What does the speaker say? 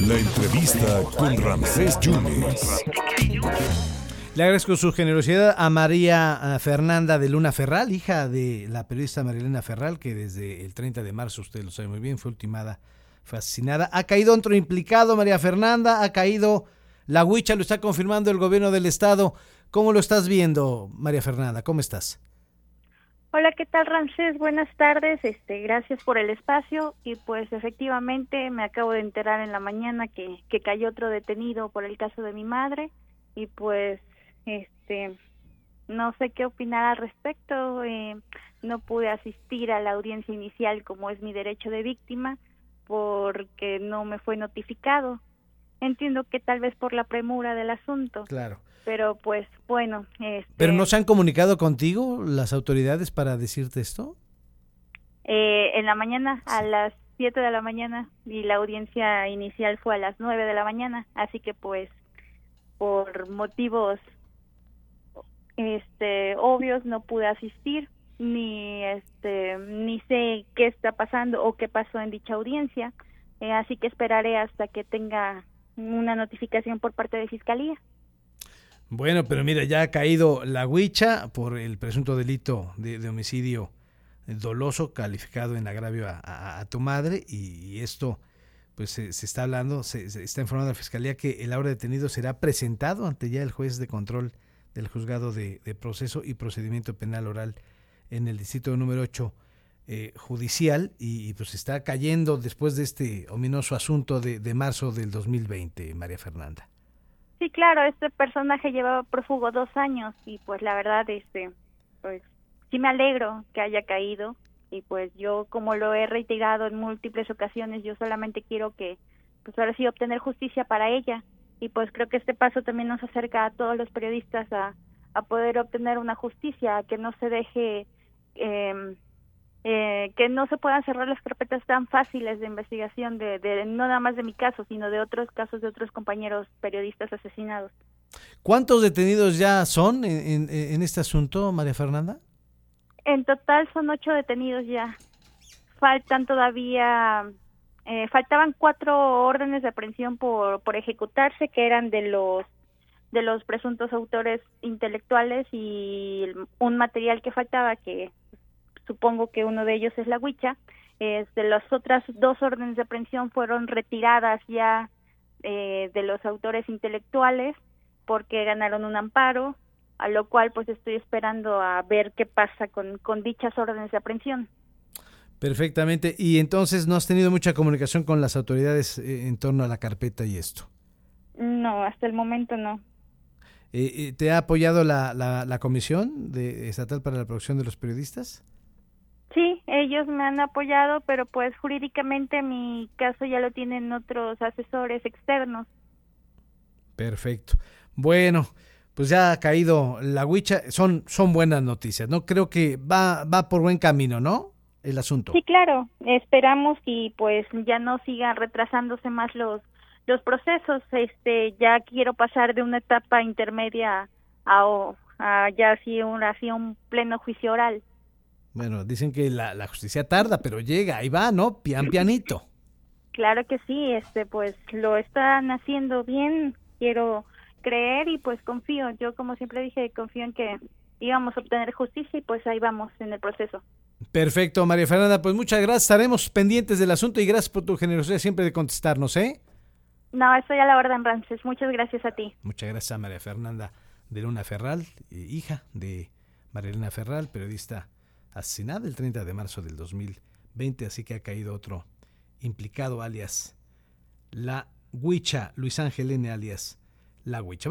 La entrevista con Ramsés Yunes. Le agradezco su generosidad a María Fernanda de Luna Ferral, hija de la periodista Marilena Ferral, que desde el 30 de marzo, usted lo sabe muy bien, fue ultimada, fue asesinada. Ha caído otro implicado, María Fernanda, ha caído la huicha, lo está confirmando el gobierno del estado. ¿Cómo lo estás viendo, María Fernanda? ¿Cómo estás? Hola, ¿qué tal, Ramsés? Buenas tardes. Este, gracias por el espacio y pues efectivamente me acabo de enterar en la mañana que, que cayó otro detenido por el caso de mi madre y pues este no sé qué opinar al respecto. Eh, no pude asistir a la audiencia inicial como es mi derecho de víctima porque no me fue notificado. Entiendo que tal vez por la premura del asunto. Claro pero pues bueno. Este, ¿Pero no se han comunicado contigo las autoridades para decirte esto? Eh, en la mañana, a las 7 de la mañana, y la audiencia inicial fue a las 9 de la mañana, así que pues por motivos este obvios no pude asistir ni este ni sé qué está pasando o qué pasó en dicha audiencia eh, así que esperaré hasta que tenga una notificación por parte de fiscalía. Bueno, pero mira, ya ha caído la huicha por el presunto delito de, homicidio doloso calificado en agravio a, tu madre y, esto pues se, está hablando, se, está informando a la fiscalía que el ahora detenido será presentado ante ya el juez de control del juzgado de, proceso y procedimiento penal oral en el distrito número 8 eh, judicial y, pues está cayendo después de este ominoso asunto de, de marzo del 2020, María Fernanda. Sí, claro, este personaje llevaba prófugo dos años y pues la verdad, este, pues sí me alegro que haya caído y pues yo como lo he reiterado en múltiples ocasiones, yo solamente quiero que pues ahora sí obtener justicia para ella y pues creo que este paso también nos acerca a todos los periodistas a, a poder obtener una justicia, a que no se deje eh, eh, que no se puedan cerrar las carpetas tan fáciles de investigación de, no nada más de mi caso, sino de otros casos de otros compañeros periodistas asesinados. ¿Cuántos detenidos ya son en, en, este asunto, María Fernanda? En total son ocho detenidos ya. Faltan todavía, eh, faltaban cuatro órdenes de aprehensión por, por ejecutarse, que eran de los de los presuntos autores intelectuales y un material que faltaba que supongo que uno de ellos es la Huicha. Este, las otras dos órdenes de aprehensión fueron retiradas ya eh, de los autores intelectuales porque ganaron un amparo, a lo cual pues estoy esperando a ver qué pasa con, con dichas órdenes de aprehensión. Perfectamente. Y entonces no has tenido mucha comunicación con las autoridades eh, en torno a la carpeta y esto. No, hasta el momento no. Eh, ¿Te ha apoyado la, la, la Comisión de, Estatal para la Producción de los Periodistas? Ellos me han apoyado, pero pues jurídicamente mi caso ya lo tienen otros asesores externos. Perfecto. Bueno, pues ya ha caído la huicha, son, son buenas noticias, ¿no? Creo que va, va por buen camino, ¿no? El asunto. Sí, claro, esperamos y pues ya no sigan retrasándose más los, los procesos. Este, ya quiero pasar de una etapa intermedia a, a ya así un, así un pleno juicio oral. Bueno, dicen que la, justicia tarda, pero llega, ahí va, ¿no? Pian pianito. Claro que sí, este, pues lo están haciendo bien, quiero creer y pues confío, yo como siempre dije, confío en que íbamos a obtener justicia y pues ahí vamos en el proceso. Perfecto, María Fernanda, pues muchas gracias, estaremos pendientes del asunto y gracias por tu generosidad siempre de contestarnos, ¿eh? No, estoy a la orden, Rances, muchas gracias a ti. Muchas gracias a María Fernanda de Luna Ferral, eh, hija de María Ferral, periodista asesinada el 30 de marzo del 2020, así que ha caído otro implicado alias la Huicha, Luis Ángel N alias la Huicha.